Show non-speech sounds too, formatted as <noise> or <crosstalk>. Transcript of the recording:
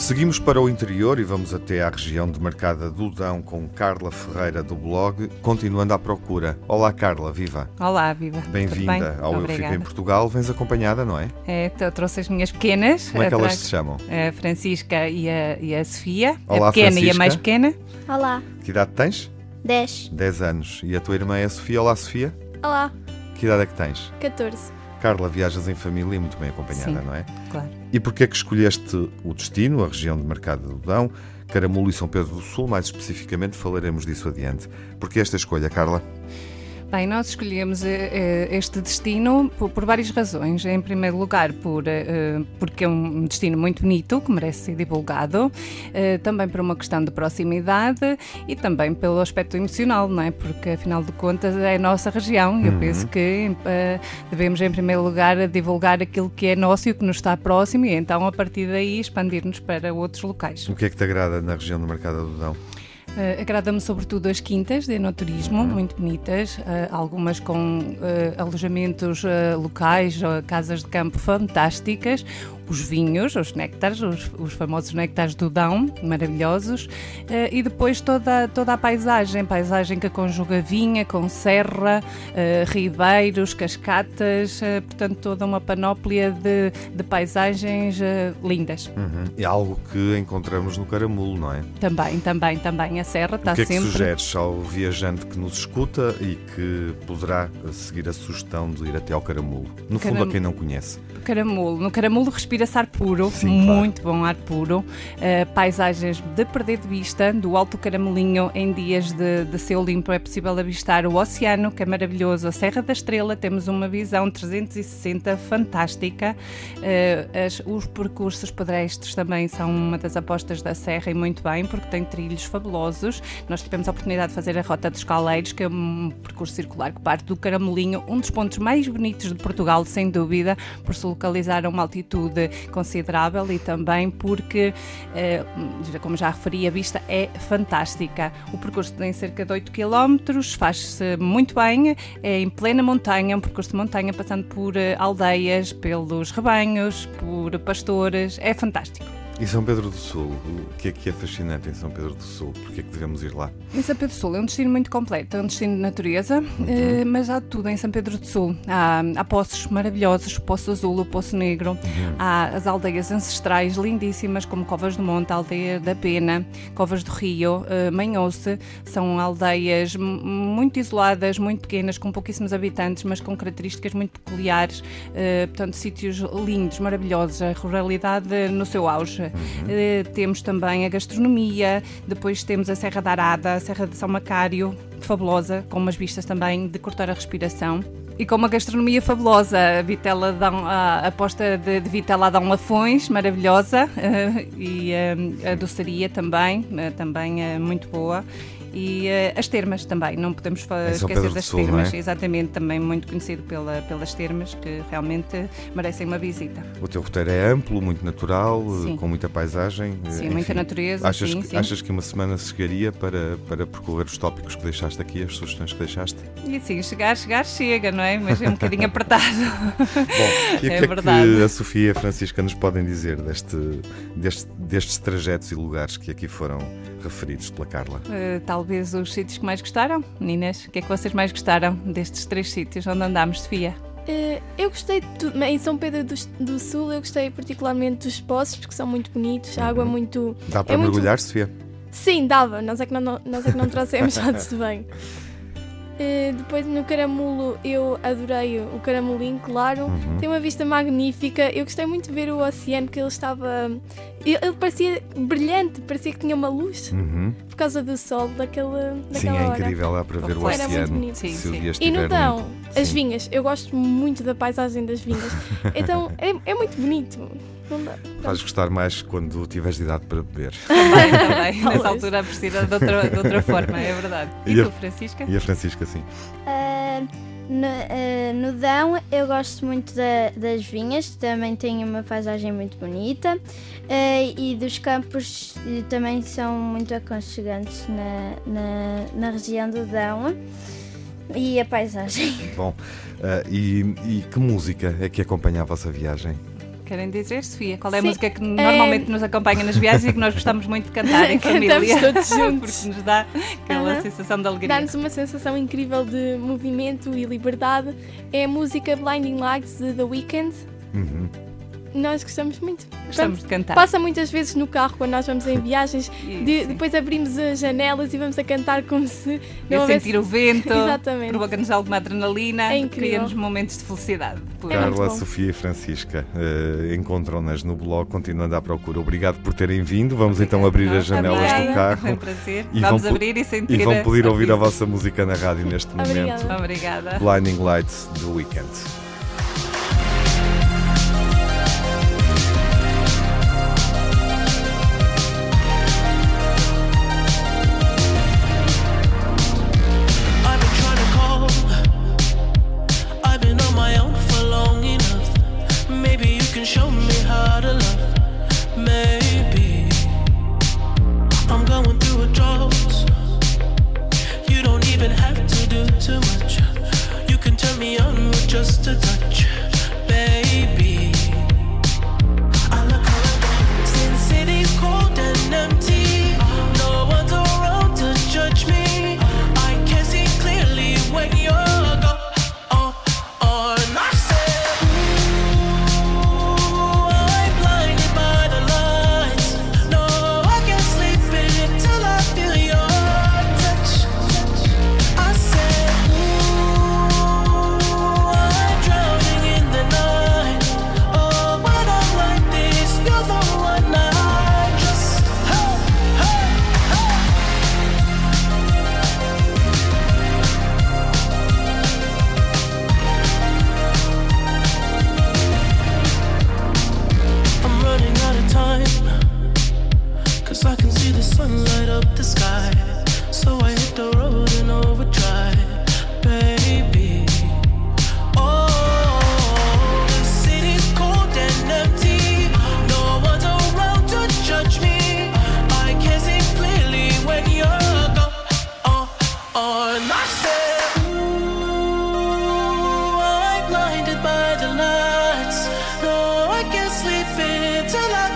Seguimos para o interior e vamos até à região demarcada do Dão com Carla Ferreira do blog, continuando à procura. Olá Carla, viva! Olá, viva! Bem-vinda ao Eu Fico em Portugal. Vens acompanhada, não é? É, eu trouxe as minhas pequenas. Como é que elas se chamam? A Francisca e a, e a Sofia. Olá, a pequena Francisca. e a mais pequena. Olá. Que idade tens? 10. 10 anos. E a tua irmã é a Sofia? Olá, Sofia. Olá. Que idade é que tens? 14. Carla, viajas em família e muito bem acompanhada, Sim, não é? Claro. E porquê é que escolheste o destino, a região de Mercado do Dão, Caramulo e São Pedro do Sul? Mais especificamente falaremos disso adiante. Porquê esta escolha, Carla? Bem, nós escolhemos uh, este destino por, várias razões. Em primeiro lugar, por, uh, porque é um destino muito bonito, que merece ser divulgado, também por uma questão de proximidade e também pelo aspecto emocional, não é? Porque, afinal de contas, é a nossa região eu uhum. penso que devemos, em primeiro lugar, divulgar aquilo que é nosso e o que nos está próximo e então, a partir daí, expandir-nos para outros locais. O que é que te agrada na região do Mercado do Dão? Uh, Agrada-me sobretudo as quintas de enoturismo, uhum. muito bonitas, uh, algumas com uh, alojamentos locais, casas de campo fantásticas, os vinhos, os néctares, os, os famosos néctares do Dão, maravilhosos, uh, e depois toda, toda a paisagem, paisagem que conjuga vinha com serra, uh, ribeiros, cascatas, uh, portanto toda uma panóplia de, de paisagens lindas. Uhum. É algo que encontramos no Caramulo, não é? Também, também, também. A serra está sempre... O que é que sugeres ao viajante que nos escuta e que poderá seguir a sugestão de ir até ao Caramulo? No fundo, a quem não conhece. Caramulo. No Caramulo respira-se ar puro, Sim, muito claro. bom ar puro. Uh, paisagens de perder de vista. Do Alto Caramelinho, em dias de, de céu limpo, é possível avistar o oceano, que é maravilhoso. A Serra da Estrela, temos uma visão 360 fantástica. Uh, as, os percursos pedestres também são uma das apostas da Serra e muito bem, porque tem trilhos fabulosos. Nós tivemos a oportunidade de fazer a Rota dos Caleiros, que é um percurso circular que parte do Caramelinho, um dos pontos mais bonitos de Portugal, sem dúvida, por se localizar a uma altitude considerável e também porque, eh, como já referi, a vista é fantástica. O percurso tem cerca de 8 km, faz-se muito bem, é em plena montanha, um percurso de montanha passando por eh, aldeias, pelos rebanhos, por pastores, é fantástico. E São Pedro do Sul, o que é que é fascinante em São Pedro do Sul? Porquê é que devemos ir lá? Em São Pedro do Sul é um destino muito completo, é um destino de natureza, uhum. eh, mas há tudo em São Pedro do Sul. Há, há poços maravilhosos, o Poço Azul, o Poço Negro, uhum. há as aldeias ancestrais lindíssimas, como Covas do Monte, Aldeia da Pena, Covas do Rio, Manhoce, são aldeias muito isoladas, muito pequenas, com pouquíssimos habitantes, mas com características muito peculiares, uh, portanto, sítios lindos, maravilhosos, a ruralidade no seu auge. Uhum. Uh, temos também a gastronomia, depois temos a Serra da Arada, a Serra de São Macário, fabulosa, com umas vistas também de cortar a respiração. E com uma gastronomia fabulosa, a vitela Dão, a aposta de, de vitela Dão Lafões, maravilhosa, uh, <laughs> e uh, a doçaria também, também muito boa e uh, as termas também, não podemos esquecer das Sul, termas, é? exatamente, também muito conhecido pela, pelas termas que realmente merecem uma visita. O teu roteiro é amplo, muito natural, sim. com muita paisagem. Sim, enfim, muita natureza. Achas, sim, que, sim. achas que uma semana chegaria para, para percorrer os tópicos que deixaste aqui, as sugestões que deixaste? E sim, chegar, chegar, chega, não é? Mas é um bocadinho apertado. <laughs> Bom, e o é que verdade. é que a Sofia e a Francisca nos podem dizer deste, deste, destes trajetos e lugares que aqui foram referidos pela Carla? Uh, talvez os sítios que mais gostaram, meninas. O que é que vocês mais gostaram destes três sítios onde andámos, Sofia? Uh, eu gostei de tudo. Em São Pedro do, do, Sul, eu gostei particularmente dos poços, porque são muito bonitos, a água é muito. Dá para é mergulhar, muito... Sofia? Sim, dava. Nós é que não, nós é que não trouxemos, <laughs> já tudo bem. Uh, depois no Caramulo eu adorei o Caramulinho, claro. Uhum. Tem uma vista magnífica. Eu gostei muito de ver o oceano, que ele estava. Ele, ele parecia brilhante, parecia que tinha uma luz uhum. por causa do sol daquela, daquela Sim, é hora. incrível lá para ver o Era muito oceano. bonito. Sim, sim. E no Dão, as Sim. vinhas. Eu gosto muito da paisagem das vinhas. <laughs> então é, é muito bonito. Não dá. Vais gostar mais quando tiveres de idade para beber. <laughs> Também, também. Nessa altura precisa de outra, de outra <laughs> forma, é verdade. E, E a- tu, Francisca? E a Francisca, sim. Ah, no, ah, no Dão eu gosto muito da- das vinhas, também tem uma paisagem muito bonita Ah, e dos campos também são muito aconchegantes na, na, na região do Dão e a paisagem. Bom, ah, e, e que música é que acompanha a vossa viagem? Querem dizer, Sofia, qual é a Sim, música que é- normalmente nos acompanha nas viagens e que nós gostamos muito de cantar em <laughs> Cantamos família? todos <laughs> juntos. Porque nos dá aquela sensação de alegria. Dá-nos uma sensação incrível de movimento e liberdade. É a música Blinding Lights de The Weeknd. Uhum. Nós gostamos muito. Gostamos Pronto, de cantar. Passa muitas vezes no carro quando nós vamos em viagens. <laughs> Isso, de- depois abrimos as janelas e vamos a cantar como se E não a houvesse- sentir o vento, <laughs> provoca-nos alguma adrenalina, É cria-nos momentos de felicidade. Por- É Carla. Sofia e Francisca eh, encontram-nas no blog, continuando à procura. Obrigado por terem vindo. Vamos então abrir as janelas Obrigada. do É um carro prazer. E Vamos vão abrir e sentir e vão poder ouvir a vossa música na rádio neste momento. Obrigada. Obrigada. Blinding Lights do Weekend. Just a touch, I can't sleep until I